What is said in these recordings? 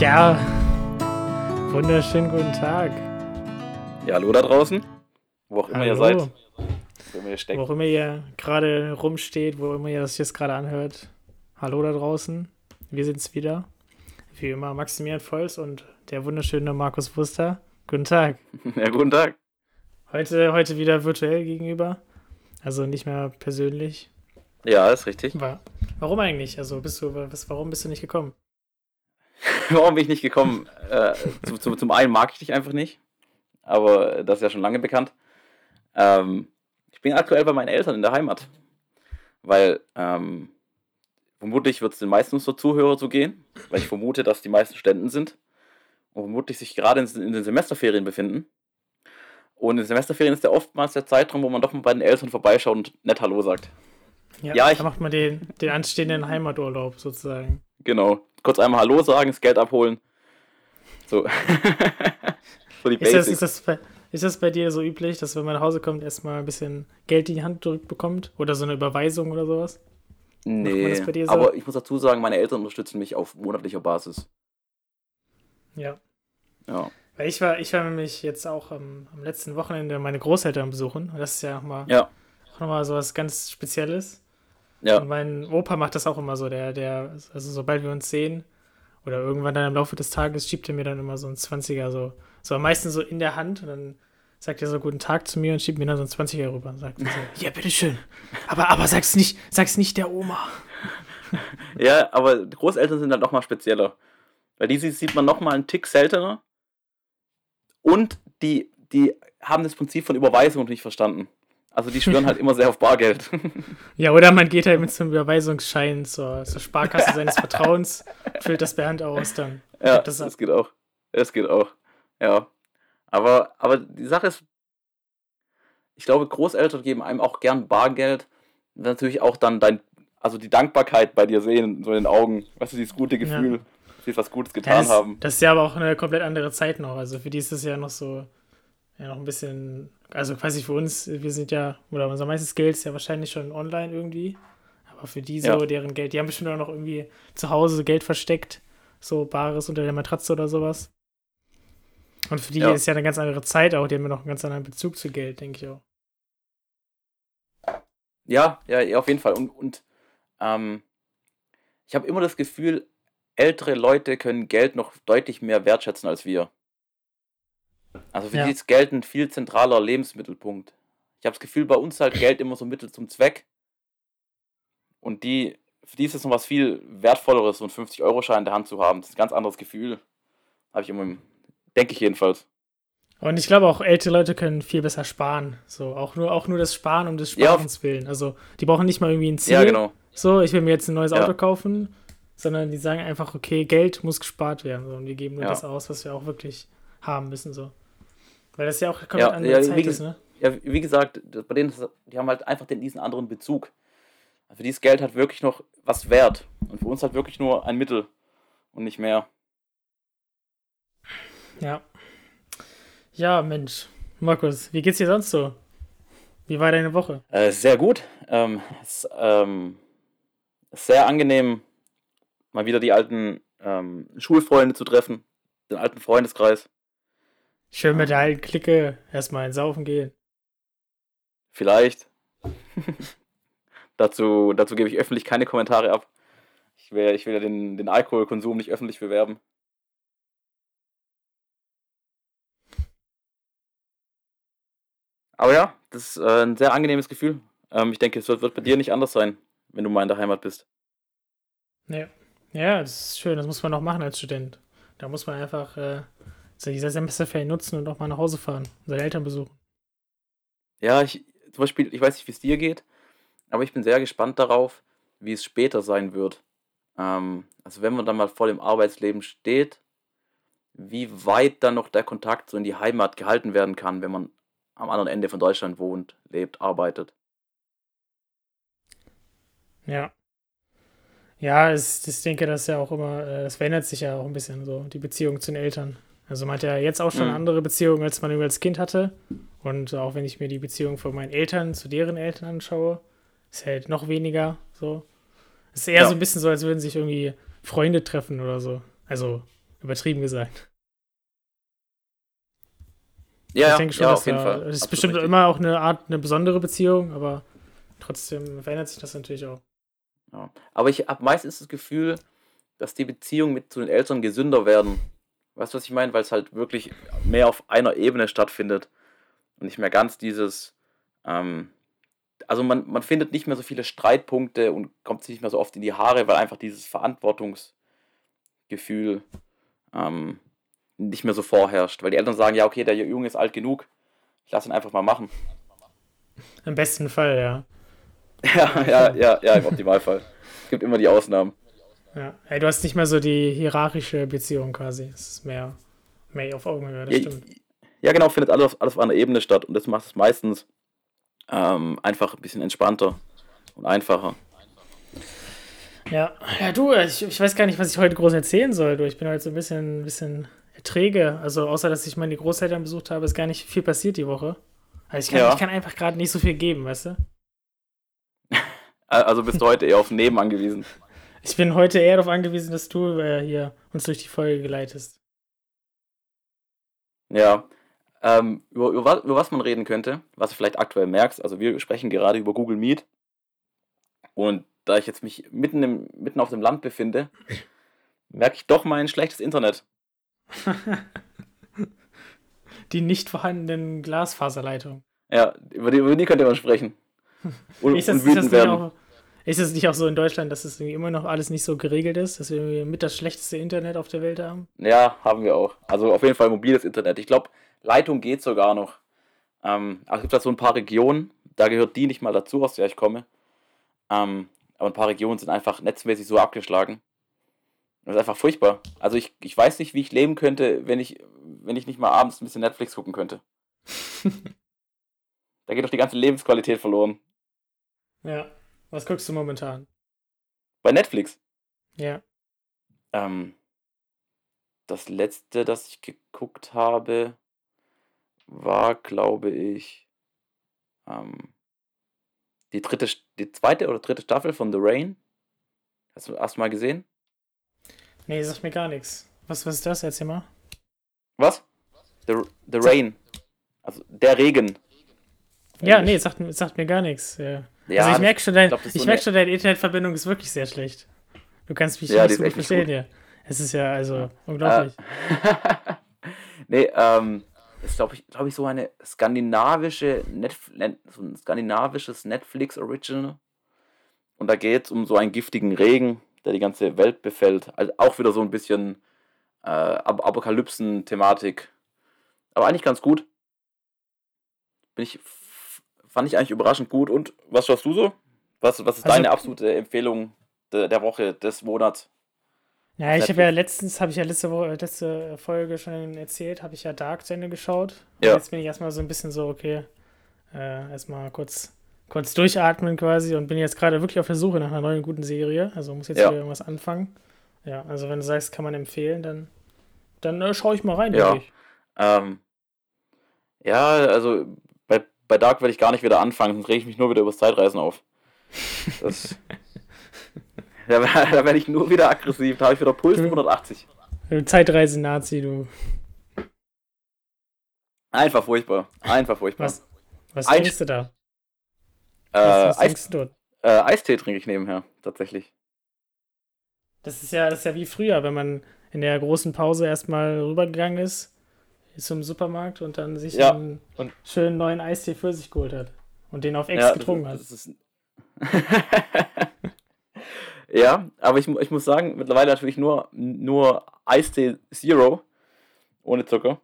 Ja, wunderschönen guten Tag. Ja, hallo da draußen. Wo auch immer Hallo. ihr seid. Wo immer ihr Wo steckt. auch immer ihr gerade rumsteht, wo immer ihr das jetzt gerade anhört. Hallo da draußen. Wir sind's wieder. Wie immer Maximilian Volz und der wunderschöne Markus Wuster. Guten Tag. Ja, guten Tag. Heute, heute wieder virtuell gegenüber. Also nicht mehr persönlich. Ja, ist richtig. Wa- Warum eigentlich? Also bist du, was, warum bist du nicht gekommen? Warum bin ich nicht gekommen? Äh, zu, zu, zum einen mag ich dich einfach nicht. Aber das ist ja schon lange bekannt. Ähm, ich bin aktuell bei meinen Eltern in der Heimat. Weil ähm, vermutlich wird es den meisten unserer Zuhörer so gehen. Weil ich vermute, dass die meisten Studenten sind. Und vermutlich sich gerade in, in den Semesterferien befinden. Und in den Semesterferien ist ja oftmals der Zeitraum, wo man doch mal bei den Eltern vorbeischaut und nett Hallo sagt. Ja, ich- Da macht man den, den anstehenden Heimaturlaub sozusagen. Genau. Kurz einmal Hallo sagen, das Geld abholen. So. so die Ist das, Basics. ist, das bei, ist das bei dir so üblich, dass wenn man nach Hause kommt, erstmal ein bisschen Geld in die Hand gedrückt bekommt? Oder so eine Überweisung oder sowas? nee, so? aber ich muss dazu sagen, meine Eltern unterstützen mich auf monatlicher Basis. Ja. Ja. Weil ich war, ich war nämlich jetzt auch am, am letzten Wochenende meine Großeltern besuchen. Und das ist ja nochmal Ja. auch nochmal so was ganz Spezielles. Ja. Und mein Opa macht das auch immer so. Der, der, also sobald wir uns sehen oder irgendwann dann im Laufe des Tages schiebt er mir dann immer so ein 20er so, so am meisten so in der Hand und dann sagt er so guten Tag zu mir und schiebt mir dann so ein 20er rüber und sagt so, ja, bitteschön. Aber, aber sag's nicht, sag's nicht der Oma. Ja, aber Großeltern sind dann noch mal spezieller. Weil die sie- sieht man noch mal einen Tick seltener. Und die, die haben das Prinzip von Überweisung nicht verstanden. Also die schwören halt immer sehr auf Bargeld. Ja, oder man geht halt mit so einem Überweisungsschein zur, zur Sparkasse seines Vertrauens, füllt das per Hand aus, dann. Ja, das, ab. geht auch. Das geht auch. Ja. Aber, aber die Sache ist, ich glaube, Großeltern geben einem auch gern Bargeld. Natürlich auch dann dein, also die Dankbarkeit bei dir sehen, so in den Augen. Weißt du, dieses gute Gefühl, dass sie was Gutes Ja, getan das, haben. das ist ja aber auch eine komplett andere Zeit noch. Also für die ist das ja noch so, ja, noch ein bisschen, also quasi für uns, wir sind ja, oder unser meistes Geld ist ja wahrscheinlich schon online irgendwie. Aber für die so, Ja. deren Geld, die haben bestimmt auch noch irgendwie zu Hause Geld versteckt, so Bares unter der Matratze oder sowas. Und für die Ja. ist ja eine ganz andere Zeit auch, die haben ja noch einen ganz anderen Bezug zu Geld, denke ich auch. Ja, ja, auf jeden Fall. Und, und ähm, ich habe immer das Gefühl, ältere Leute können Geld noch deutlich mehr wertschätzen als wir. Also für Ja. die ist Geld ein viel zentraler Lebensmittelpunkt. Ich habe das Gefühl, bei uns halt Geld immer so Mittel zum Zweck. Und die, für die ist es noch was viel Wertvolleres, so einen 50-Euro-Schein in der Hand zu haben. Das ist ein ganz anderes Gefühl. Habe ich immer, im- denke ich jedenfalls. Und ich glaube auch, ältere Leute können viel besser sparen. So, auch nur, auch nur das Sparen um des Ja. Sparens willen. Also, die brauchen nicht mal irgendwie ein Ziel. Ja, genau. So, ich will mir jetzt ein neues Ja. Auto kaufen, sondern die sagen einfach, okay, Geld muss gespart werden. So, und wir geben nur Ja. das aus, was wir auch wirklich haben müssen. So. Weil das ja auch komplett Ja, andere ja, Zeit wie ist, ne? Ja, wie gesagt, bei denen, die haben halt einfach den, diesen anderen Bezug. Für dieses Geld hat wirklich noch was wert. Und für uns halt wirklich nur ein Mittel und nicht mehr. Ja. Ja, Mensch. Markus, wie geht's dir sonst so? Wie war deine Woche? Äh, sehr gut. Ähm, es, ähm, ist sehr angenehm, mal wieder die alten ähm, Schulfreunde zu treffen. Den alten Freundeskreis. Schön mit der alten Clique erstmal ins Saufen gehen. Vielleicht. dazu, dazu gebe ich öffentlich keine Kommentare ab. Ich will, ich will ja den, den Alkoholkonsum nicht öffentlich bewerben. Aber ja, das ist äh, ein sehr angenehmes Gefühl. Ähm, ich denke, es wird, wird bei dir nicht anders sein, wenn du mal in der Heimat bist. Ja. Ja, das ist schön. Das muss man auch machen als Student. Da muss man einfach äh, so diese Semesterferien nutzen und auch mal nach Hause fahren, seine Eltern besuchen. Ja, ich, zum Beispiel, ich weiß nicht, wie es dir geht, aber ich bin sehr gespannt darauf, wie es später sein wird. Ähm, also wenn man dann mal voll im Arbeitsleben steht, wie weit dann noch der Kontakt so in die Heimat gehalten werden kann, wenn man am anderen Ende von Deutschland wohnt, lebt, arbeitet. Ja. Ja, es, ich denke, das ist ja auch immer, äh, das verändert sich ja auch ein bisschen so, die Beziehung zu den Eltern. Also man hat ja jetzt auch schon Mhm. andere Beziehungen, als man als Kind hatte. Und auch wenn ich mir die Beziehung von meinen Eltern zu deren Eltern anschaue, ist halt noch weniger so. Es ist eher Ja. so ein bisschen so, als würden sich irgendwie Freunde treffen oder so. Also übertrieben gesagt. Ja, ich denke schon, ja, auf jeden da, Fall. Es ist Absolut bestimmt richtig. immer auch eine Art, eine besondere Beziehung, aber trotzdem verändert sich das natürlich auch. Ja. Aber ich habe meistens das Gefühl, dass die Beziehungen mit zu den Eltern gesünder werden. Weißt du, was ich meine? Weil es halt wirklich mehr auf einer Ebene stattfindet und nicht mehr ganz dieses. Ähm, also man, man findet nicht mehr so viele Streitpunkte und kommt sich nicht mehr so oft in die Haare, weil einfach dieses Verantwortungsgefühl ähm, nicht mehr so vorherrscht. Weil die Eltern sagen, ja, okay, der Junge ist alt genug, ich lasse ihn einfach mal machen. Im besten Fall, ja. Ja, ja, ja, ja, im Optimalfall. Es gibt immer die Ausnahmen. Ja. Du hast nicht mehr so die hierarchische Beziehung quasi. Es ist mehr, mehr auf Augenhöhe, das Ja, stimmt. ja, genau, findet alles, alles auf einer Ebene statt und das macht es meistens ähm, einfach ein bisschen entspannter und einfacher. Ja, ja du, ich, ich weiß gar nicht, was ich heute groß erzählen soll. Du, ich bin halt so ein bisschen, ein bisschen träge. Also außer, dass ich meine Großeltern besucht habe, ist gar nicht viel passiert die Woche. Also ich kann, Ja. ich kann einfach gerade nicht so viel geben, weißt du? Also bist du heute eher auf Neben angewiesen. Ich bin heute eher darauf angewiesen, dass du äh, hier uns durch die Folge geleitest. Ja. Ähm, über, über, was, über was man reden könnte, was du vielleicht aktuell merkst, also wir sprechen gerade über Google Meet und da ich jetzt mich mitten, im, mitten auf dem Land befinde, merke ich doch mein schlechtes Internet. Die nicht vorhandenen Glasfaserleitungen. Ja, über die, über die könnte man sprechen. Und, Ist das, und wütend werden. auch, ist das nicht auch so in Deutschland, dass es irgendwie immer noch alles nicht so geregelt ist, dass wir mit das schlechteste Internet auf der Welt haben? Ja, haben wir auch. Also auf jeden Fall mobiles Internet. Ich glaube, Leitung geht sogar noch. Ähm, es gibt da so ein paar Regionen, da gehört die nicht mal dazu, aus der ich komme. Ähm, aber ein paar Regionen sind einfach netzmäßig so abgeschlagen. Das ist einfach furchtbar. Also ich, ich weiß nicht, wie ich leben könnte, wenn ich, wenn ich nicht mal abends ein bisschen Netflix gucken könnte. da geht doch die ganze Lebensqualität verloren. Ja. Was guckst du momentan? Bei Netflix. Ja. Ähm, das letzte, das ich geguckt habe, war, glaube ich, ähm, die dritte, die zweite oder dritte Staffel von The Rain. Hast du erst mal gesehen? Nee, sagt mir gar nichts. Was, was ist das? Erzähl mal. Was? The, The Rain. Also der Regen. Ja, nee, sagt, sagt mir gar nichts. Ja. Ja, also ich merke schon, dein, glaub, ich so merk schon, deine Internetverbindung ist wirklich sehr schlecht. Du kannst mich Ja, nicht so gut verstehen hier. Es ist ja also unglaublich. Äh, nee, ähm, ist glaube ich, glaube ich, so eine skandinavische Netf Net so ein skandinavisches Netflix Original. Und da geht es um so einen giftigen Regen, der die ganze Welt befällt. Also auch wieder so ein bisschen äh, Ap Apokalypsen-Thematik. Aber eigentlich ganz gut. Bin ich, fand ich eigentlich überraschend gut. Und was schaust du so? Was, was ist Also- deine absolute Empfehlung de, der Woche, des Monats? Ja, ich habe ja letztens, habe ich ja letzte, Woche, letzte Folge schon erzählt, habe ich ja Dark zu Ende geschaut. Und Ja. Jetzt bin ich erstmal so ein bisschen so, okay, äh, erstmal kurz, kurz durchatmen quasi und bin jetzt gerade wirklich auf der Suche nach einer neuen guten Serie. Also muss jetzt Ja. wieder irgendwas anfangen. Ja, also wenn du sagst, kann man empfehlen, dann, dann äh, schaue ich mal rein, Ja. Ähm, ja, also bei, Dark werde ich gar nicht wieder anfangen, sonst rege ich mich nur wieder übers Zeitreisen auf. Das, da da werde ich nur wieder aggressiv, da habe ich wieder Puls Du- 180. Du Zeitreisen-Nazi, du. Einfach furchtbar. Einfach furchtbar. Was, was Ein- trinkst du da? Äh, Was, was Eis, trinkst du dort? äh, Eistee trinke ich nebenher, tatsächlich. Das ist ja, das ist ja wie früher, wenn man in der großen Pause erstmal rübergegangen ist zum Supermarkt und dann sich Ja, einen und- schönen neuen Eistee für sich geholt hat und den auf Ex Ja, getrunken hat. ja, aber ich, ich muss sagen, mittlerweile natürlich nur, nur Eistee Zero ohne Zucker.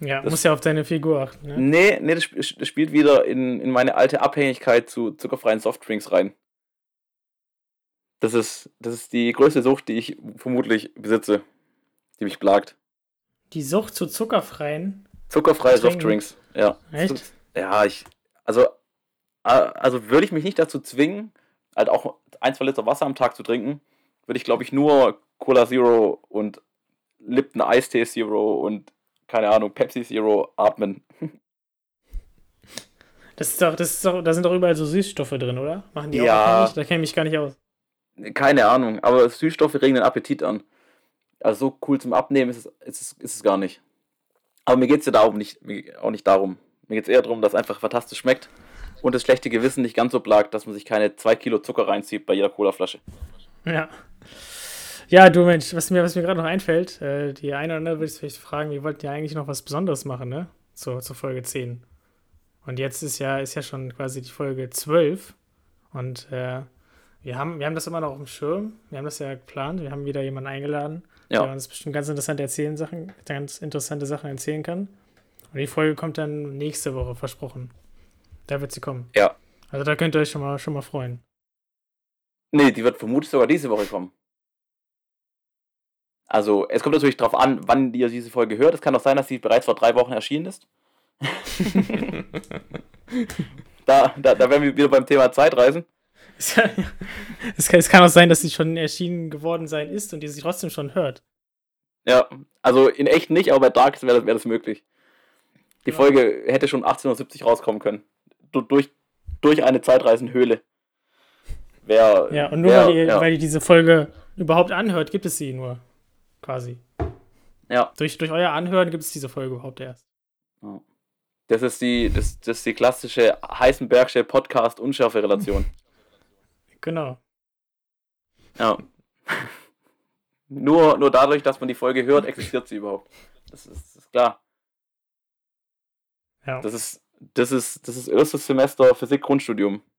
Ja, das- muss ja auf deine Figur achten. Ne? Nee, nee, das, das spielt wieder in, in meine alte Abhängigkeit zu zuckerfreien Softdrinks rein. Das ist, das ist die größte Sucht, die ich vermutlich besitze, die mich plagt. Die Sucht zu zuckerfreien. Zuckerfreie Trinken? Softdrinks, ja. Echt? Ja, ich, also, also würde ich mich nicht dazu zwingen, halt auch ein, zwei Liter Wasser am Tag zu trinken, würde ich, glaube ich, nur Cola Zero und Lipton Eistee Zero und, keine Ahnung, Pepsi Zero atmen. Das ist doch, das ist doch, da sind doch überall so Süßstoffe drin, oder? Machen die Ja. auch nicht? Da kenne ich mich gar nicht aus. Keine Ahnung, aber Süßstoffe regen den Appetit an. Also so cool zum Abnehmen ist es, ist es, ist es gar nicht. Aber mir geht es ja darum nicht, auch nicht darum. Mir geht es eher darum, dass es einfach fantastisch schmeckt und das schlechte Gewissen nicht ganz so plagt, dass man sich keine 2 Kilo Zucker reinzieht bei jeder Colaflasche. Ja. Ja, du Mensch, was mir, was mir gerade noch einfällt, äh, die eine oder andere würde ich vielleicht fragen, wir wollten ja eigentlich noch was Besonderes machen, ne? Zur, zur Folge 10. Und jetzt ist ja, ist ja schon quasi die Folge 12. Und äh, wir, haben, wir haben das immer noch auf dem Schirm. Wir haben das ja geplant. Wir haben wieder jemanden eingeladen, Ja. der uns bestimmt ganz interessante erzählen Sachen, ganz interessante Sachen erzählen kann. Und die Folge kommt dann nächste Woche, versprochen. Da wird sie kommen. Ja. Also da könnt ihr euch schon mal, schon mal freuen. Nee, die wird vermutlich sogar diese Woche kommen. Also, es kommt natürlich darauf an, wann ihr diese Folge hört. Es kann auch sein, dass sie bereits vor drei Wochen erschienen ist. da, da, da wären wir wieder beim Thema Zeitreisen. Es kann, es, kann, es kann auch sein, dass sie schon erschienen geworden sein ist und ihr sie trotzdem schon hört. Ja, also in echt nicht, aber bei Dark wäre das, wär das möglich. Die Ja. Folge hätte schon 1870 rauskommen können. Du, durch, durch eine Zeitreisenhöhle. Wär, Ja, und nur wär, weil, ihr, ja, weil ihr diese Folge überhaupt anhört, gibt es sie nur. Quasi. ja. Durch, durch euer Anhören gibt es diese Folge überhaupt erst. Das ist die, das, das ist die klassische Heisenbergsche Podcast-Unschärfe-Relation. Genau. Ja. nur, nur dadurch, dass man die Folge hört, existiert sie überhaupt. Das ist, das ist klar. Ja. Das ist, das ist, das ist erstes Semester Physik-Grundstudium.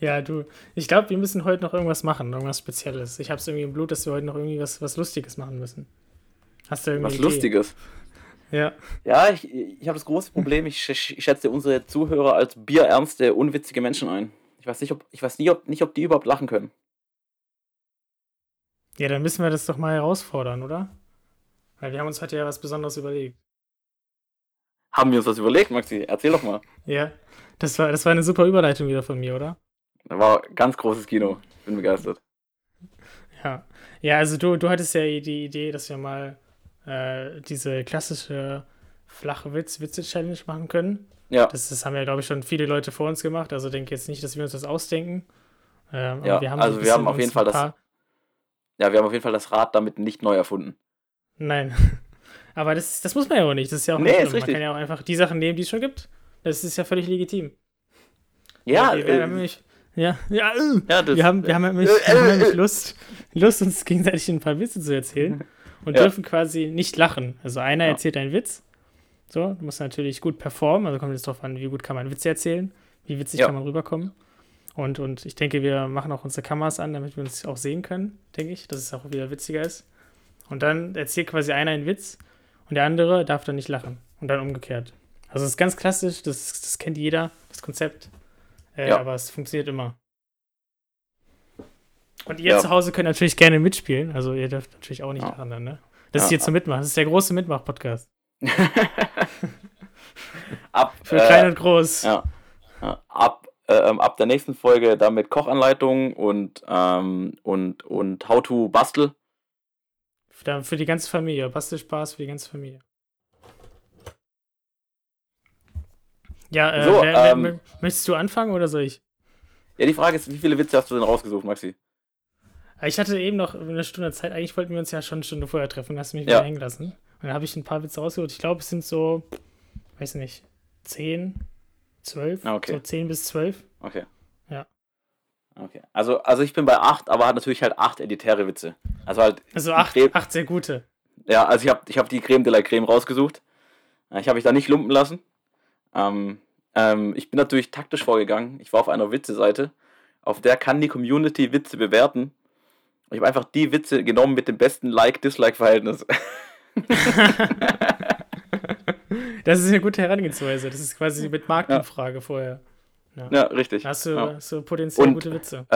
Ja, du, ich glaube, wir müssen heute noch irgendwas machen, irgendwas Spezielles. Ich habe es irgendwie im Blut, dass wir heute noch irgendwie was, was Lustiges machen müssen. Hast du irgendwie Was Idee? Lustiges. Ja. Ja, ich, ich habe das große Problem, ich, ich schätze unsere Zuhörer als bierernste, unwitzige Menschen ein. Ich weiß nicht, ob, ich weiß nie, ob, nicht, ob die überhaupt lachen können. Ja, dann müssen wir das doch mal herausfordern, oder? Weil wir haben uns heute ja was Besonderes überlegt. Haben wir uns das überlegt, Maxi? Erzähl doch mal. Ja. Das war, das war eine super Überleitung wieder von mir, oder? Da war ganz großes Kino. Ich bin begeistert. Ja. Ja, also du, du hattest ja die Idee, dass wir mal äh, diese klassische flache Witz, Witze-Challenge machen können. Ja, Das, das haben ja, glaube ich, schon viele Leute vor uns gemacht. Also denke jetzt nicht, dass wir uns das ausdenken. Ähm, aber Ja, wir haben also wir haben auf jeden Fall das- ja, wir haben auf jeden Fall das Rad damit nicht neu erfunden. Nein. aber das, das muss man ja auch nicht. Das ist ja auch Nee, nicht ist schlimm. Man richtig. kann ja auch einfach die Sachen nehmen, die es schon gibt. Das ist ja völlig legitim. Ja, wir, haben äh, nämlich, ja, ja, äh, ja das, wir haben, wir haben nämlich, äh, haben äh, nämlich. Lust, Lust, uns gegenseitig ein paar Witze zu erzählen und Ja. dürfen quasi nicht lachen. Also einer Ja. erzählt einen Witz. So, du musst natürlich gut performen, also kommt jetzt drauf an, wie gut kann man Witze erzählen, wie witzig Ja. kann man rüberkommen. Und, und ich denke, wir machen auch unsere Kameras an, damit wir uns auch sehen können, denke ich, dass es auch wieder witziger ist. Und dann erzählt quasi einer einen Witz und der andere darf dann nicht lachen. Und dann umgekehrt. Also es ist ganz klassisch, das, das kennt jeder, das Konzept. Äh, Ja. Aber es funktioniert immer. Und ihr Ja. zu Hause könnt natürlich gerne mitspielen. Also ihr dürft natürlich auch nicht Ja. lachen dann, ne? Das ist hier zum Mitmachen. Das ist der große Mitmach-Podcast. ab, Für äh, klein und groß. Ja. Ab, äh, ab der nächsten Folge dann mit Kochanleitung und, ähm, und, und How to Bastel. Für, die ganze Familie. Bastelspaß für die ganze Familie. Ja, äh, So, wer, wer, ähm, möchtest du anfangen oder soll ich? Ja, die Frage ist, wie viele Witze hast du denn rausgesucht, Maxi? Ich hatte eben noch eine Stunde Zeit. Eigentlich wollten wir uns ja schon eine Stunde vorher treffen. Hast mich Ja. wieder hängen lassen. Dann habe ich ein paar Witze rausgeholt. Ich glaube, es sind so, weiß nicht, 10, 12. Ah, okay. So 10 bis 12. Okay. Ja. Okay. Also, also ich bin bei 8, aber hat natürlich halt 8 elitäre Witze. Also halt. Also die 8, Creme- acht sehr gute. Ja, also ich habe ich hab die Creme de la Creme rausgesucht. Ich habe mich da nicht lumpen lassen. Ähm, ähm, ich bin natürlich taktisch vorgegangen. Ich war auf einer Witze-Seite. Auf der kann die Community Witze bewerten. Ich habe einfach die Witze genommen mit dem besten Like-Dislike-Verhältnis. Das ist eine gute Herangehensweise. Das ist quasi mit Marktumfrage vorher. ja, richtig. Da hast du, Ja. hast du potenziell Und- gute Witze.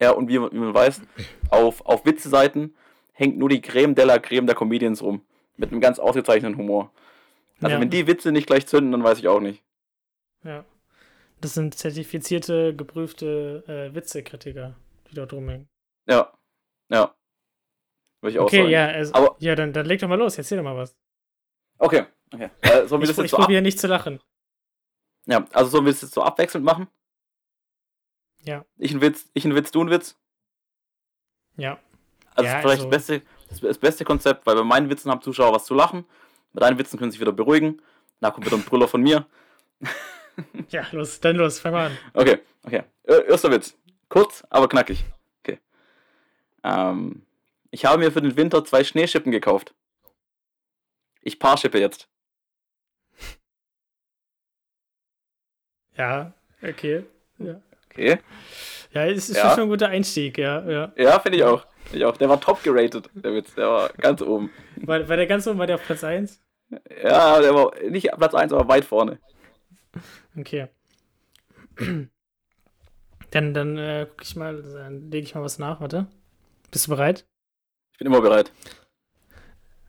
Ja, und wie, man- wie man weiß, auf, auf Witze-Seiten hängt nur die Creme de la Creme der Comedians rum. Mit einem ganz ausgezeichneten Humor. Also Ja. wenn die Witze nicht gleich zünden, dann weiß ich auch nicht. Ja. Das sind zertifizierte, geprüfte äh, Witzekritiker, die dort rumhängen. Ja. Ja. Würde ich auch Okay, sagen. ja, also, Aber- ja dann, dann leg doch mal los, erzähl doch mal was. Okay. okay. Äh, wir Ich, ich so probiere nicht zu lachen. ja, also sollen wir das jetzt so abwechselnd machen? Ja. Ich ein Witz, ich ein Witz, du ein Witz? Ja. Also Ja, vielleicht also- das, beste, das, beste Konzept, weil bei meinen Witzen haben Zuschauer was zu lachen. Bei deinen Witzen können sie sich wieder beruhigen. Da kommt wieder ein Brüller von mir. Ja, los, dann los, fang mal an. Okay, okay. Äh, Erster Witz. Kurz, aber knackig. Okay. Ähm, ich habe mir für den Winter zwei Schneeschippen gekauft. Ich paarschippe jetzt. Ja, okay. Ja, Okay. ja es ist Ja. schon ein guter Einstieg, ja. ja. Ja, finde ich auch. Ich auch. Der war top geratet, der Witz. Der war ganz oben. War, war der ganz oben, war der auf Platz 1? Ja, der war nicht Platz 1, aber weit vorne. Okay. Dann, dann äh, guck ich mal, dann lege ich mal was nach, warte. Bist du bereit? Ich bin immer bereit.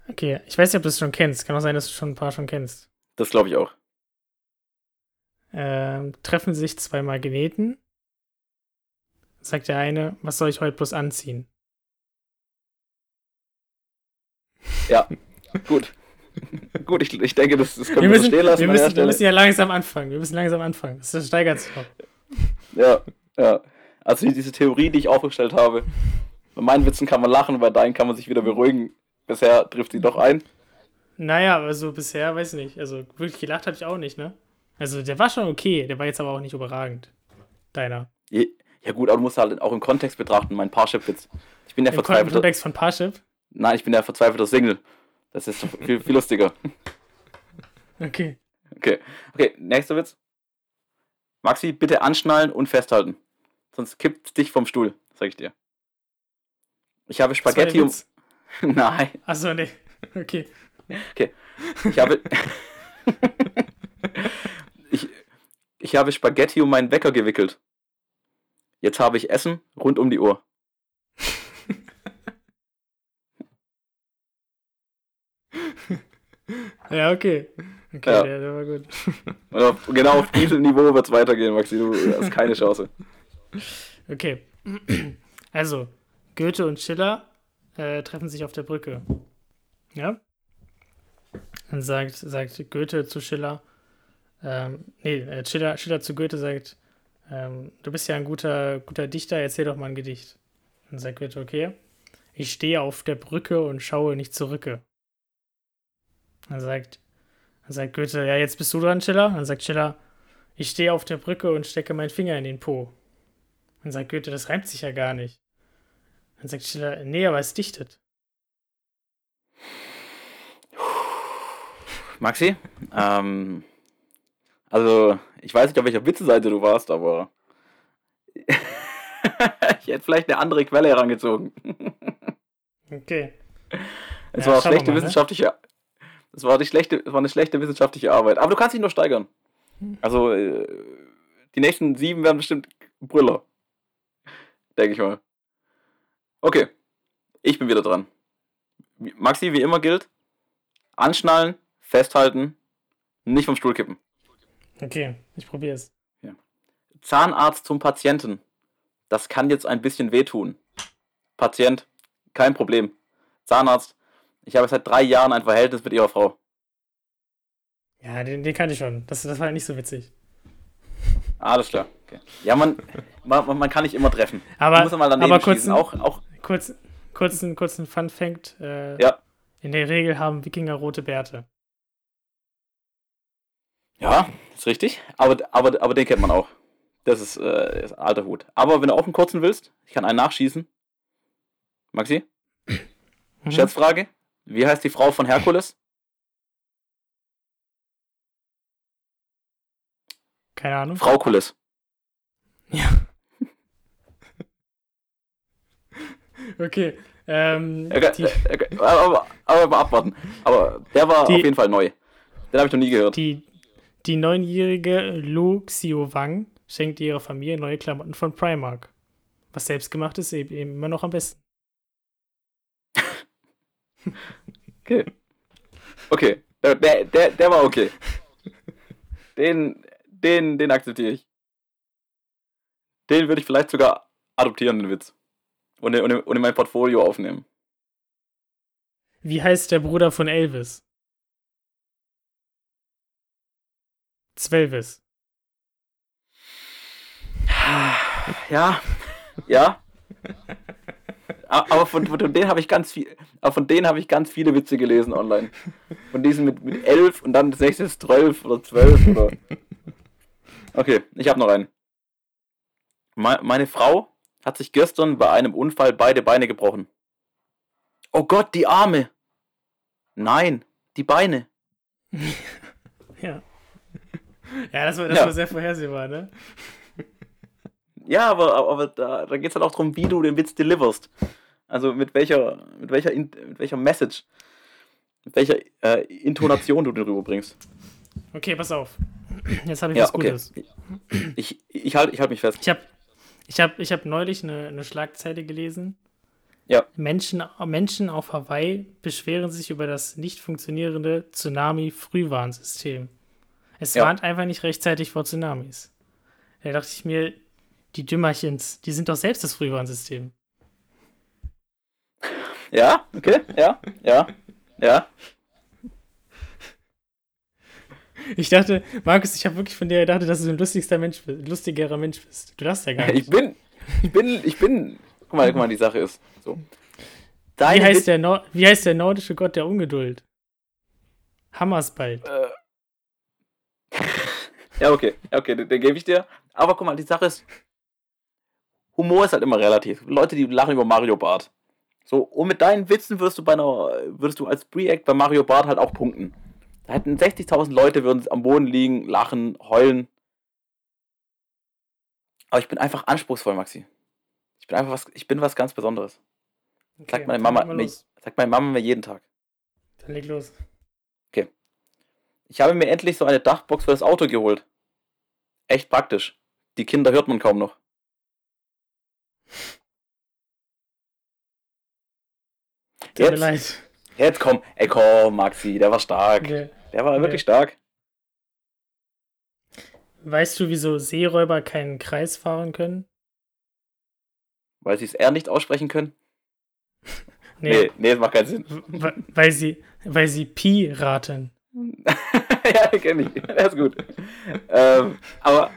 Okay, ich weiß nicht, ob du es schon kennst. Kann auch sein, dass du schon ein paar schon kennst. Das glaube ich auch. Ähm, treffen sich zwei Magneten. Sagt der eine, was soll ich heute bloß anziehen? Ja, gut. gut, ich, ich denke, das, das können Wir wir, müssen, stehen lassen wir, müssen, wir müssen ja langsam anfangen. Wir müssen langsam anfangen. Das steigert sich noch. Ja, ja. Also die- diese Theorie, die ich aufgestellt habe, bei meinen Witzen kann man lachen, bei deinen kann man sich wieder beruhigen. Bisher trifft sie doch ein. Naja, aber so bisher, weiß ich nicht. Also wirklich gelacht habe ich auch nicht, ne? Also der war schon okay, der war jetzt aber auch nicht überragend. Deiner. Ja gut, aber du musst halt auch im Kontext betrachten, mein Parship-Witz. Ich bin der Im Kon- im verzweifelte. Kontext von Parship. Nein, ich bin der verzweifelte Single. Das ist viel, viel lustiger. Okay. Okay. Okay, nächster Witz. Maxi, bitte anschnallen und festhalten. Sonst kippt dich vom Stuhl, sag ich dir. Ich habe Spaghetti um. Witz. Nein. Achso, nee. Okay. Ich habe. ich, ich habe Spaghetti um meinen Wecker gewickelt. Jetzt habe ich Essen rund um die Uhr. Ja, okay. Okay, Ja. Der, der war gut. Und auf, genau auf diesem Niveau wird es weitergehen, Maxi. Du hast keine Chance. Okay. Also, Goethe und Schiller äh, treffen sich auf der Brücke. Ja? Dann sagt, sagt Goethe zu Schiller, ähm, nee, äh, Schiller, Schiller zu Goethe sagt, ähm, du bist ja ein guter, guter Dichter, erzähl doch mal ein Gedicht. Dann sagt Goethe, okay, ich stehe auf der Brücke und schaue nicht zurücke. Dann sagt, dann sagt Goethe, ja, jetzt bist du dran, Schiller. Dann sagt Schiller, ich stehe auf der Brücke und stecke meinen Finger in den Po. Dann sagt Goethe, das reimt sich ja gar nicht. Dann sagt Schiller, nee, aber es dichtet. Maxi, ähm, also ich weiß nicht, auf welcher Witze-Seite du warst, aber ich hätte vielleicht eine andere Quelle herangezogen. Okay. Es Ja, war schlechte mal, ne? wissenschaftliche, es war die schlechte, es war eine schlechte wissenschaftliche Arbeit. Aber du kannst dich nur steigern. Hm. Also äh, die nächsten sieben werden bestimmt Brüller, denke ich mal. Okay, ich bin wieder dran. Maxi, wie immer gilt: Anschnallen, festhalten, nicht vom Stuhl kippen. Okay, ich probiere es. Zahnarzt zum Patienten. Das kann jetzt ein bisschen wehtun. Patient, kein Problem. Zahnarzt, ich habe seit drei Jahren ein Verhältnis mit Ihrer Frau. Ja, den, den kannte ich schon. Das, das war halt nicht so witzig. Alles klar. Okay. Ja, man, man, man kann nicht immer treffen. Aber, muss mal daneben aber kurz, schießen. Auch, auch, kurz, kurzen, kurzen Fun Fact. Äh, Ja. In der Regel haben Wikinger rote Bärte. ja, ist richtig. Aber, aber, aber den kennt man auch. Das ist, äh, ist alter Hut. Aber wenn du auch einen kurzen willst, ich kann einen nachschießen. Maxi, Mhm. Schätzfrage. Wie heißt die Frau von Herkules? Keine Ahnung. Frau Kulis. Ja. Okay. Ähm, Okay, die, okay, aber, aber mal abwarten. Aber der war Die- auf jeden Fall neu. Den habe ich noch nie gehört. die, die neunjährige Lu Xiu Wang schenkt ihrer Familie neue Klamotten von Primark. Was selbstgemacht ist, eben immer noch am besten. Okay. Okay. Der, der, der, der war okay. Den, den, den akzeptiere ich. Den würde ich vielleicht sogar adoptieren, den Witz. Und, in- und, in- mein Portfolio aufnehmen. Wie heißt der Bruder von Elvis? Zwölvis. Ja. Ja. aber von, von denen habe ich ganz viel, aber von denen habe ich ganz viele Witze gelesen online. Von diesen mit, mit elf und dann das nächste ist zwölf oder zwölf oder. Okay, ich habe noch einen. Me meine Frau hat sich gestern bei einem Unfall beide Beine gebrochen. Oh Gott, die Arme! Nein, die Beine. ja. Ja, das war, das Ja. war sehr vorhersehbar, ne? Ja, aber, aber da, da geht es halt auch darum, wie du den Witz deliverst. Also mit welcher, mit welcher, mit welcher Message, mit welcher äh, Intonation du den rüberbringst. Okay, pass auf. Jetzt habe ich Ja, was okay. Gutes. Ich, ich halte ich halt mich fest. Ich habe ich hab, ich hab neulich eine, eine Schlagzeile gelesen. Ja. Menschen, Menschen auf Hawaii beschweren sich über das nicht funktionierende Tsunami-Frühwarnsystem. Es Ja. warnt einfach nicht rechtzeitig vor Tsunamis. Da dachte ich mir, die Dümmerchens, die sind doch selbst das Frühwarnsystem. Ja, okay, ja, ja, ja. Ich dachte, Markus, ich habe wirklich von dir gedacht, dass du ein lustigster Mensch bist, lustigerer Mensch bist. Du darfst ja gar nicht. Ich bin, ich bin, ich bin, guck mal, guck mal, die Sache ist so. Wie heißt, der wie heißt der nordische Gott der Ungeduld? Hammersbald. Äh. Ja, okay, okay, den, den gebe ich dir. Aber guck mal, die Sache ist, Humor ist halt immer relativ. Leute, die lachen über Mario Bart. So, und mit deinen Witzen würdest du bei einer, würdest du als Pre-Act bei Mario Bart halt auch punkten. Da hätten 60.000 Leute würden am Boden liegen, lachen, heulen. Aber ich bin einfach anspruchsvoll, Maxi. Ich bin einfach was, ich bin was ganz Besonderes. Okay, Sagt meine Mama, mir, sagt meine Mama mir jeden Tag. Dann leg los. Ich habe mir endlich so eine Dachbox für das Auto geholt. Echt praktisch. Die Kinder hört man kaum noch. Tut mir Jetzt, leid. jetzt komm, ey komm, Maxi, der war stark. Okay. Der war Okay. wirklich stark. Weißt du, wieso Seeräuber keinen Kreis fahren können? Weil sie es eher nicht aussprechen können? Nee, Nee, nee, das macht keinen Sinn. weil sie, weil sie Pi raten. ja, kenne ich. Der ist gut. ähm, aber,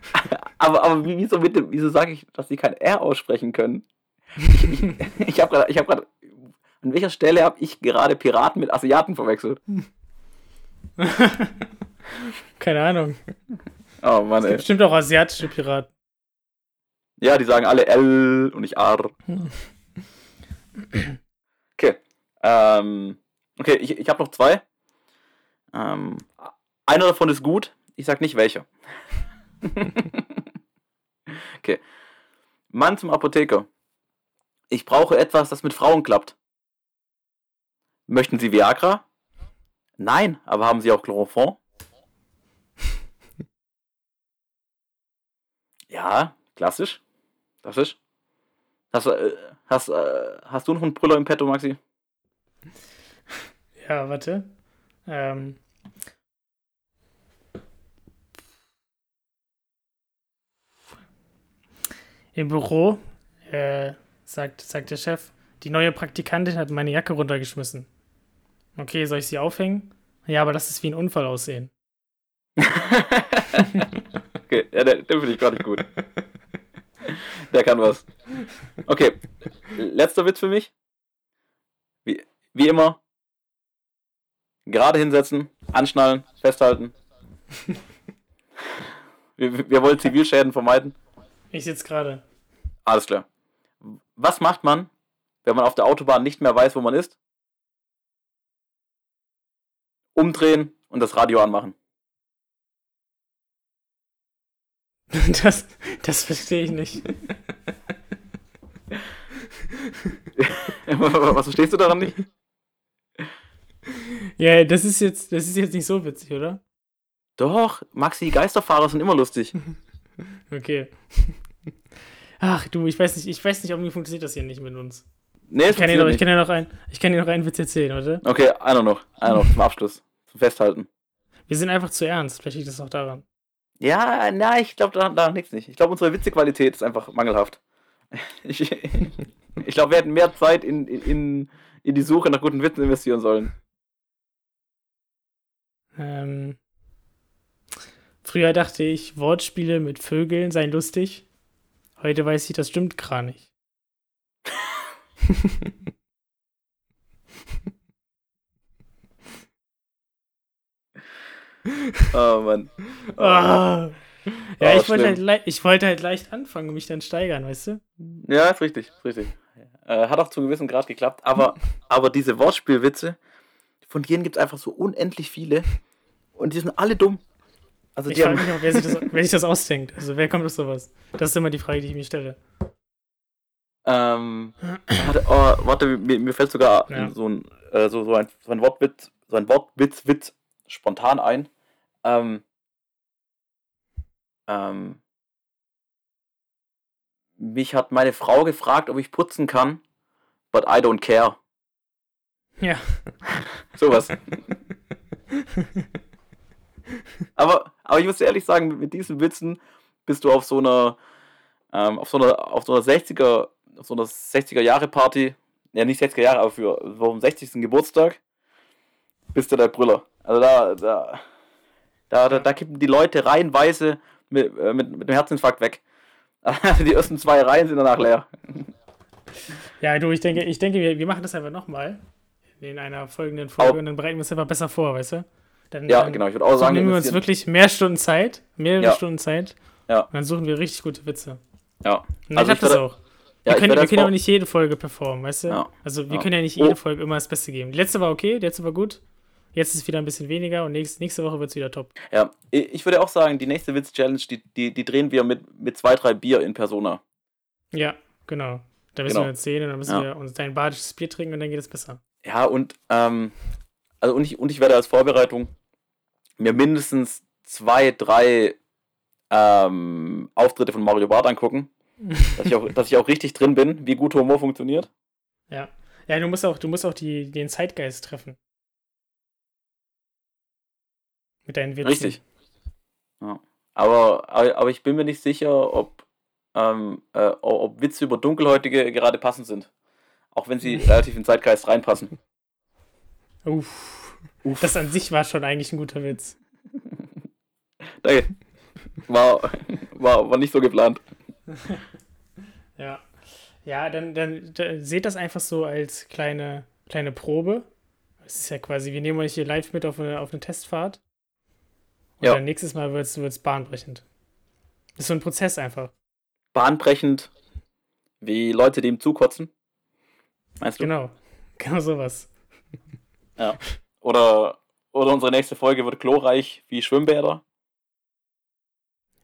aber, aber wie- wieso, bitte, wieso sage ich, dass sie kein R aussprechen können? Ich, ich, ich habe gerade, gerade, an welcher Stelle habe ich gerade Piraten mit Asiaten verwechselt? Keine Ahnung. Oh Mann, ey. Bestimmt auch asiatische Piraten. Ja, die sagen alle L und nicht R. Okay. Ähm, okay, ich, ich habe noch zwei. Ähm, einer davon ist gut. Ich sag nicht welcher. okay. Mann zum Apotheker. Ich brauche etwas, das mit Frauen klappt. Möchten Sie Viagra? Nein, aber haben Sie auch Chloroform? Ja, klassisch. Klassisch. Hast, äh, hast, äh, hast du noch einen Brüller im Petto, Maxi? Ja, warte. Ähm. Im Büro äh, sagt, sagt der Chef, die neue Praktikantin hat meine Jacke runtergeschmissen. Okay, soll ich sie aufhängen? Ja, aber das ist wie ein Unfall aussehen. okay, ja, der, den finde ich gar nicht gut. Der kann was. Okay, letzter Witz für mich. Wie, wie immer. Gerade hinsetzen, anschnallen, festhalten. Wir, wir wollen Zivilschäden vermeiden. Ich sitze gerade. Alles klar. Was macht man, wenn man auf der Autobahn nicht mehr weiß, wo man ist? Umdrehen und das Radio anmachen. Das, das verstehe ich nicht. Was verstehst du daran nicht? Ja, das ist jetzt, das ist jetzt nicht so witzig, oder? Doch, Maxi, Geisterfahrer sind immer lustig. Okay. Ach du, ich weiß nicht, ich weiß nicht, irgendwie funktioniert das hier nicht mit uns. Nee, Ich kann dir noch, ich kann dir noch, ein, ich kann dir noch einen Witz erzählen, oder? Okay, einer noch. Einer noch zum Abschluss. Zum Festhalten. Wir sind einfach zu ernst. Vielleicht liegt das auch daran. Ja, na, ich glaube, da, da nichts nicht. Ich glaube, unsere Witzequalität ist einfach mangelhaft. Ich, ich glaube, wir hätten mehr Zeit in, in, in die Suche nach guten Witzen investieren sollen. Ähm, früher dachte ich, Wortspiele mit Vögeln seien lustig. Heute weiß ich, das stimmt gar nicht. Oh Mann. Oh. Ja, Oh, ich, wollte halt, ich wollte halt leicht anfangen und mich dann steigern, weißt du? Ja, ist richtig, ist richtig. Äh, hat auch zu einem gewissen Grad geklappt, aber, aber diese Wortspielwitze, von denen gibt es einfach so unendlich viele und die sind alle dumm. Also Ich frage mich auch, wer sich, das, wer sich das ausdenkt. Also, wer kommt auf sowas? Das ist immer die Frage, die ich mir stelle. Ähm, warte, oh, warte mir, mir fällt sogar Ja. so, ein, äh, so, so, ein, so ein Wortwitz, so ein Wortwitz, Witz spontan ein. Ähm, ähm, mich hat meine Frau gefragt, ob ich putzen kann, but I don't care. Ja. Sowas. aber, aber ich muss dir ehrlich sagen, mit, mit diesen Witzen bist du auf so einer, ähm, auf so einer, auf so einer 60er, auf so einer 60er Jahre Party, ja nicht 60er Jahre, aber für, für den 60. Geburtstag, bist du der Brüller. Also da, da, da, da, da kippen die Leute reihenweise mit, äh, mit, mit dem Herzinfarkt weg. Also die ersten zwei Reihen sind danach leer. Ja, du, ich denke, ich denke wir, wir machen das einfach nochmal in einer folgenden Folge Aber- und dann bereiten wir uns einfach besser vor, weißt du? Dann, Ja, dann genau, ich würde auch sagen, nehmen wir uns wirklich mehr Stunden Zeit, mehrere Ja. Stunden Zeit. Ja. Und dann suchen wir richtig gute Witze. ja. Und dann Also klappt das auch. Ja, wir können, wir können auch- aber nicht jede Folge performen, weißt du? Ja. Also wir Ja. können ja nicht Oh. jede Folge immer das Beste geben. Die letzte war okay, die letzte war gut. Jetzt ist es wieder ein bisschen weniger und nächste, nächste Woche wird es wieder top. Ja, ich würde auch sagen, die nächste Witz-Challenge, die, die, die drehen wir mit, mit zwei, drei Bier in Persona. Ja, genau. Da müssen Genau. wir uns sehen und dann müssen wir uns dein badisches Bier trinken und dann geht es besser. Ja, und, ähm, also und ich, und ich werde als Vorbereitung mir mindestens zwei, drei ähm, Auftritte von Mario Barth angucken, dass ich, auch, dass ich auch richtig drin bin, wie gut Humor funktioniert. Ja. Ja, du musst auch, du musst auch die, den Zeitgeist treffen. Mit deinen Witzen. Richtig. Ja. Aber, aber, ich bin mir nicht sicher, ob, ähm, äh, ob Witze über Dunkelhäutige gerade passend sind. Auch wenn sie relativ in den Zeitgeist reinpassen. Uff. Das an sich war schon eigentlich ein guter Witz. Danke. War, war, war nicht so geplant. Ja. Ja, dann, dann, dann seht das einfach so als kleine, kleine Probe. Es ist ja quasi, wir nehmen euch hier live mit auf eine, auf eine Testfahrt. Und Ja. dann nächstes Mal wird es bahnbrechend. Das ist so ein Prozess einfach. Bahnbrechend, wie Leute dem zukotzen. Meinst du? Genau. Genau sowas. Oder, oder unsere nächste Folge wird glorreich wie Schwimmbäder.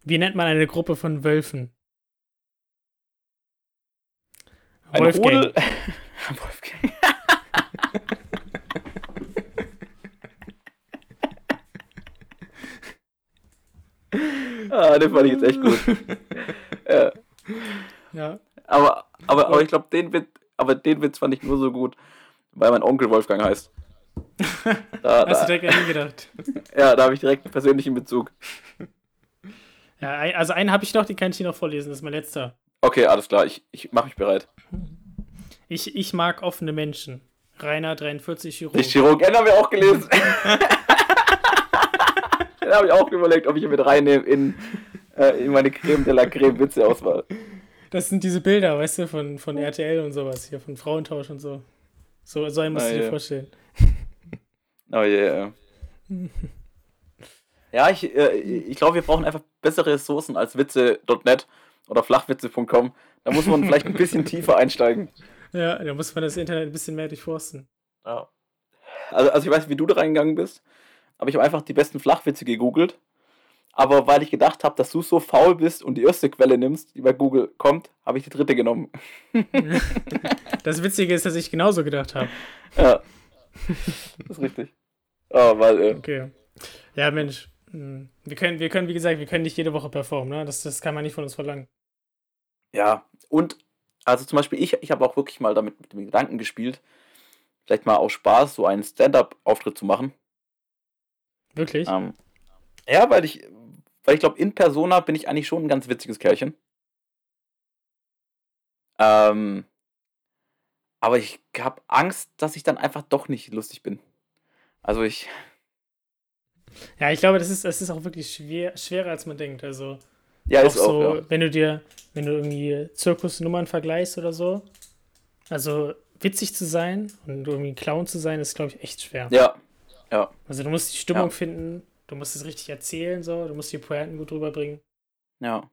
Wie nennt man eine Gruppe von Wölfen? Ein Wolfgang. Rudel. Wolfgang. ah, den fand ich jetzt echt gut. ja. Ja. Aber, aber, aber ich glaube, den, Witz- aber den Witz fand ich nur so gut, weil mein Onkel Wolfgang heißt. Da, Hast du da, direkt an ihn gedacht? ja, da habe ich direkt einen persönlichen Bezug. Ja, also einen habe ich noch, den kann ich dir noch vorlesen. Das ist mein letzter. Okay, alles klar, ich, ich mache mich bereit. Ich, ich mag offene Menschen. Rainer 43 Chirurg. Der Chirurg, den haben wir auch gelesen. den habe ich auch überlegt, ob ich ihn mit reinnehme in, äh, in meine Creme de la Creme Witze-Auswahl. Das sind diese Bilder, weißt du, von, von RTL und sowas hier, von Frauentausch und so. So, so einen musst Ah, du dir ja. vorstellen. Oh yeah. Ja, ich, äh, ich glaube, wir brauchen einfach bessere Ressourcen als Witze.net oder flachwitze.com. Da muss man vielleicht ein bisschen tiefer einsteigen. Ja, da muss man das Internet ein bisschen mehr durchforsten. Ja. Also, also ich weiß nicht, wie du da reingegangen bist, aber ich habe einfach die besten Flachwitze gegoogelt. Aber weil ich gedacht habe, dass du so faul bist und die erste Quelle nimmst, die bei Google kommt, habe ich die dritte genommen. Das Witzige ist, dass ich genauso gedacht habe. Ja. Das ist richtig. Oh, weil, äh, Okay. Ja, Mensch. hm, Wir können, wir können, wie gesagt, wir können nicht jede Woche performen, ne? Das, das kann man nicht von uns verlangen. Ja. Und, also zum Beispiel, ich, ich habe auch wirklich mal damit mit dem Gedanken gespielt, vielleicht mal aus Spaß so einen Stand-up-Auftritt zu machen. Wirklich? Ähm, ja, weil ich, weil ich glaube, in Persona bin ich eigentlich schon ein ganz witziges Kerlchen. Ähm, aber ich habe Angst, dass ich dann einfach doch nicht lustig bin. Also ich, Ja, ich glaube, das ist, das ist auch wirklich schwer, schwerer, als man denkt. Also, ja, auch ist auch, so, ja. wenn du dir, wenn du irgendwie Zirkusnummern vergleichst oder so, Also witzig zu sein und irgendwie ein Clown zu sein, ist, glaube ich, echt schwer. Ja. Ja. Also du musst die Stimmung Ja. finden, du musst es richtig erzählen, so, du musst die Pointen gut rüberbringen. Ja.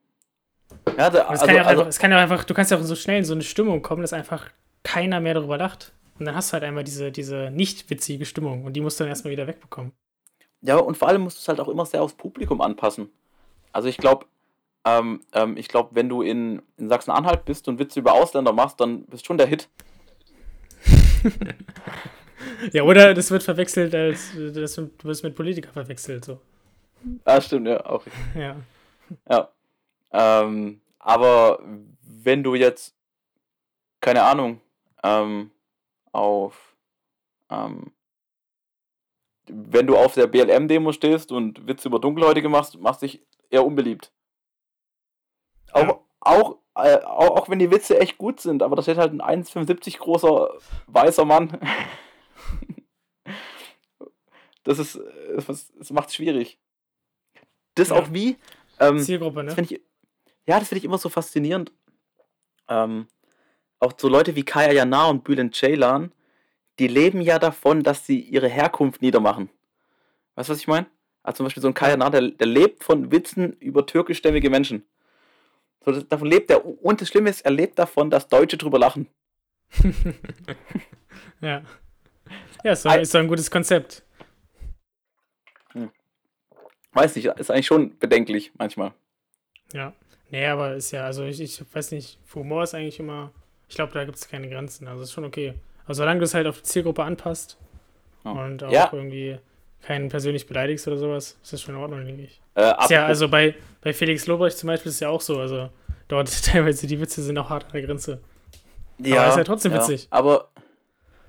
Ja, da, es, also, kann ja auch also, einfach, es kann ja auch einfach, du kannst ja auch so schnell in so eine Stimmung kommen, dass einfach keiner mehr darüber lacht. Und dann hast du halt einmal diese, diese nicht witzige Stimmung und die musst du dann erstmal wieder wegbekommen. ja, und vor allem musst du es halt auch immer sehr aufs Publikum anpassen. Also ich glaube, ähm, ähm, ich glaube, wenn du in, in Sachsen-Anhalt bist und Witze über Ausländer machst, dann bist schon der Hit. Ja, oder das wird verwechselt, als das, du wirst mit Politikern verwechselt. So. Ah, stimmt, ja, auch richtig. Ja. Ja. Ähm, aber wenn du jetzt, keine Ahnung, ähm, auf, ähm, wenn du auf der BLM-Demo stehst und Witze über Dunkelhäutige machst, machst dich eher unbeliebt. Auch, Ja. auch, äh, auch, auch wenn die Witze echt gut sind, aber da steht halt ein 1,75 großer weißer Mann. das ist, äh, das, das macht es schwierig. Das Ja. auch wie, ähm, Zielgruppe, das ne? find ich, ja, das finde ich immer so faszinierend. Ähm, auch so Leute wie Kaya Jana und Bülent Ceylan, die leben ja davon, dass sie ihre Herkunft niedermachen. Weißt du, was ich meine? Also zum Beispiel so ein Kaya Jana, der, der lebt von Witzen über türkischstämmige Menschen. So, das, davon lebt er. Und das Schlimme ist, er lebt davon, dass Deutsche drüber lachen. Ja. Ja, ist so, ist so ein gutes Konzept. Weiß nicht, ist eigentlich schon bedenklich manchmal. Ja. Nee, aber ist ja, also ich, ich weiß nicht, Humor ist eigentlich immer, ich glaube, da gibt es keine Grenzen. Also ist schon okay. Also solange du es halt auf die Zielgruppe anpasst Ja. und auch Ja. irgendwie keinen persönlich beleidigst oder sowas, ist das schon in Ordnung, denke ich. Äh, Ist ja, also bei, bei Felix Lobrecht zum Beispiel ist es ja auch so. Also dort teilweise die Witze sind auch hart an der Grenze. Ja, ist ja trotzdem ja. witzig. Aber,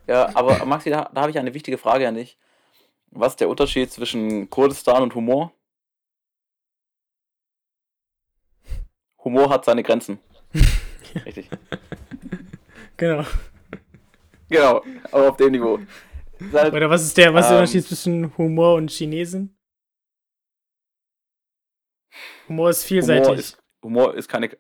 ja, aber Maxi, da, da habe ich eine wichtige Frage an dich. Was ist der Unterschied zwischen Kurdistan und Humor? Humor hat seine Grenzen. Richtig. Genau. Genau, aber auf dem Niveau. Halt- Oder was ist der, was ist der Ähm. Unterschied zwischen Humor und Chinesen? Humor ist vielseitig. Humor ist, Humor ist keine.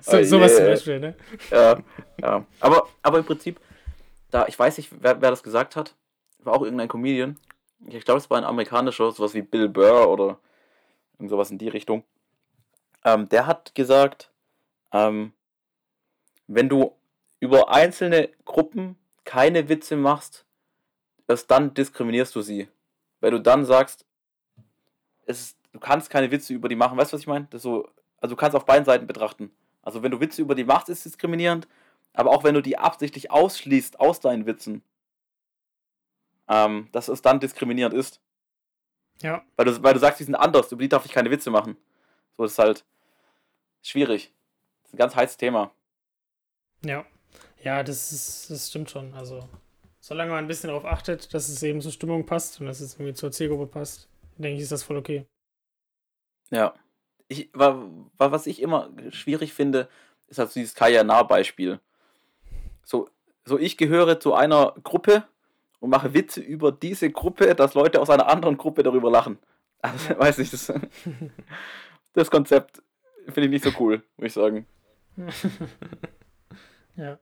so, Oh sowas zum je. Beispiel, ne? ja, ja. Aber, aber im Prinzip, da, ich weiß nicht, wer, wer das gesagt hat, war auch irgendein Comedian. Ich glaube, es war ein amerikanischer, sowas wie Bill Burr oder irgend sowas in die Richtung. Ähm, der hat gesagt, ähm, wenn du über einzelne Gruppen keine Witze machst, erst dann diskriminierst du sie. Weil du dann sagst, ist, du kannst keine Witze über die machen. Weißt du, was ich meine? So, also du kannst auf beiden Seiten betrachten. Also wenn du Witze über die machst, ist es diskriminierend. Aber auch wenn du die absichtlich ausschließt aus deinen Witzen, ähm, dass es dann diskriminierend ist. Ja. Weil du, weil du sagst, die sind anders, über die darf ich keine Witze machen. So, ist halt schwierig. Das ist ein ganz heißes Thema. Ja. Ja, das, ist, das stimmt schon. Also, solange man ein bisschen darauf achtet, dass es eben zur Stimmung passt und dass es irgendwie zur Zielgruppe passt, denke ich, ist das voll okay. Ja. Ich, wa, wa, was ich immer schwierig finde, ist halt so dieses Kaya-Nah-Beispiel. So, so, ich gehöre zu einer Gruppe und mache Witze über diese Gruppe, dass Leute aus einer anderen Gruppe darüber lachen. Also, weiß ich, das, das Konzept finde ich nicht so cool, muss ich sagen. ja.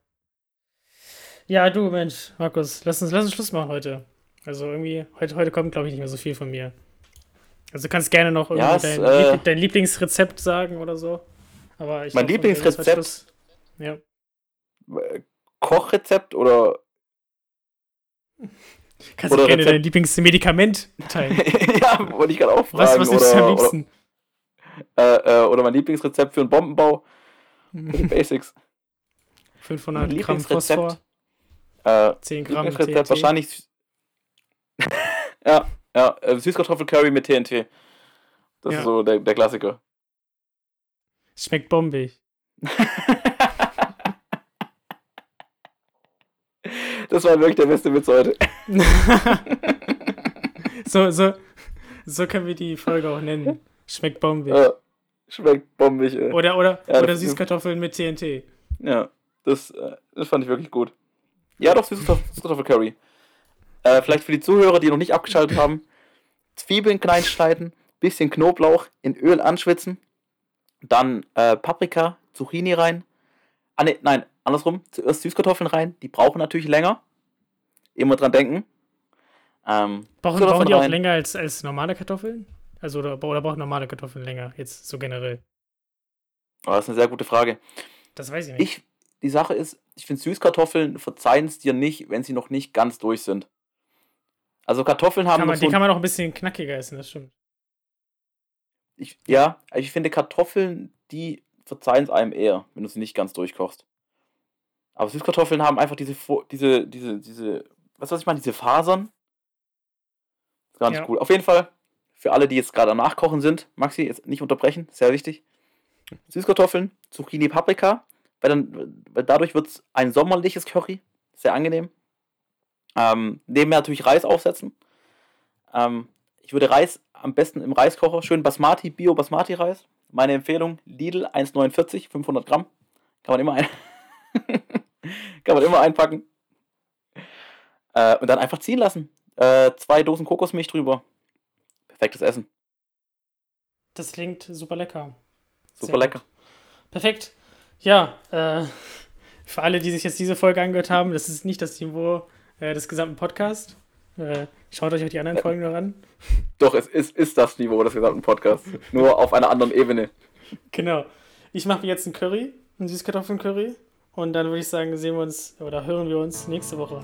Ja, du Mensch, Markus, lass uns, lass uns Schluss machen heute. Also irgendwie, heute, heute kommt, glaube ich, nicht mehr so viel von mir. Also du kannst gerne noch irgendwie Ja, es, dein, äh, Lieb- dein Lieblingsrezept sagen oder so. Aber ich Mein glaub, Lieblingsrezept? Ja. Kochrezept oder. Kannst du Oder gerne Rezept- dein Lieblingsmedikament teilen. ja, wollte ich gerade auch Was, fragen. was nimmst du am oder, liebsten? Oder, äh, äh, oder mein Lieblingsrezept für einen Bombenbau. Die Basics. 500 Mein Gramm. Phosphor, Äh, 10 Gramm Lieblingsrezept TNT. wahrscheinlich. ja, ja, äh, Süßkartoffelcurry mit TNT. Das Ja. ist so der, der Klassiker. Schmeckt bombig. Das war wirklich der beste Witz heute. so, so, so können wir die Folge auch nennen. Schmeckt bombig. Ja, schmeckt bombig. Ey. Oder, oder, Ja, oder Süßkartoffeln mit TNT. Ja, das, äh, das fand ich wirklich gut. Ja, doch, Süßkartoffel- Süßkartoffelcurry. Äh, vielleicht für die Zuhörer, die noch nicht abgeschaltet haben. Zwiebeln klein schneiden, bisschen Knoblauch in Öl anschwitzen Dann äh, Paprika, Zucchini rein. Ah, ne, nein, andersrum. Zuerst Süßkartoffeln rein. Die brauchen natürlich länger. Immer dran denken. Ähm, brauchen, brauchen die auch länger als, als normale Kartoffeln? Also, oder, oder brauchen normale Kartoffeln länger? Jetzt so generell. Oh, das ist eine sehr gute Frage. Das weiß ich nicht. Ich, die Sache ist, ich finde Süßkartoffeln verzeihen es dir nicht, wenn sie noch nicht ganz durch sind. Also Kartoffeln haben. Kann man, so die kann man auch ein bisschen knackiger essen, das stimmt. Ich, ja, ich finde Kartoffeln, die verzeihen es einem eher, wenn du sie nicht ganz durchkochst. Aber Süßkartoffeln haben einfach diese, diese, diese, diese, was weiß ich mal, diese Fasern. Ganz ja. cool. Auf jeden Fall, für alle, die jetzt gerade am Nachkochen sind, Maxi, jetzt nicht unterbrechen, sehr wichtig. Süßkartoffeln, Zucchini, Paprika, weil, dann, weil dadurch wird es ein sommerliches Curry, sehr angenehm. Ähm, nebenher natürlich Reis aufsetzen. Ähm, ich würde Reis am besten im Reiskocher, schön Basmati, Bio Basmati Reis. Meine Empfehlung, Lidl 1,49, 500 Gramm. Kann man immer ein kann man immer einpacken. Äh, und dann einfach ziehen lassen. Äh, zwei Dosen Kokosmilch drüber. Perfektes Essen. Das klingt super lecker. Super Sehr lecker. Gut. Perfekt. Ja, äh, für alle, die sich jetzt diese Folge angehört haben, das ist nicht das Niveau äh, des gesamten Podcasts. Äh, schaut euch auch die anderen Folgen noch an. Doch, es ist, ist das Niveau des gesamten Podcasts. Nur auf einer anderen Ebene. Genau. Ich mache mir jetzt einen Curry, einen Süßkartoffeln-Curry. Und dann würde ich sagen, sehen wir uns oder hören wir uns nächste Woche.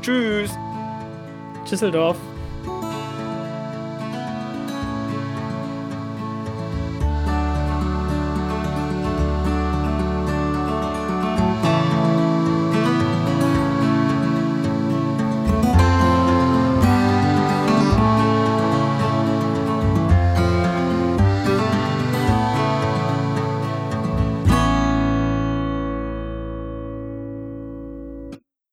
Tschüss. Düsseldorf.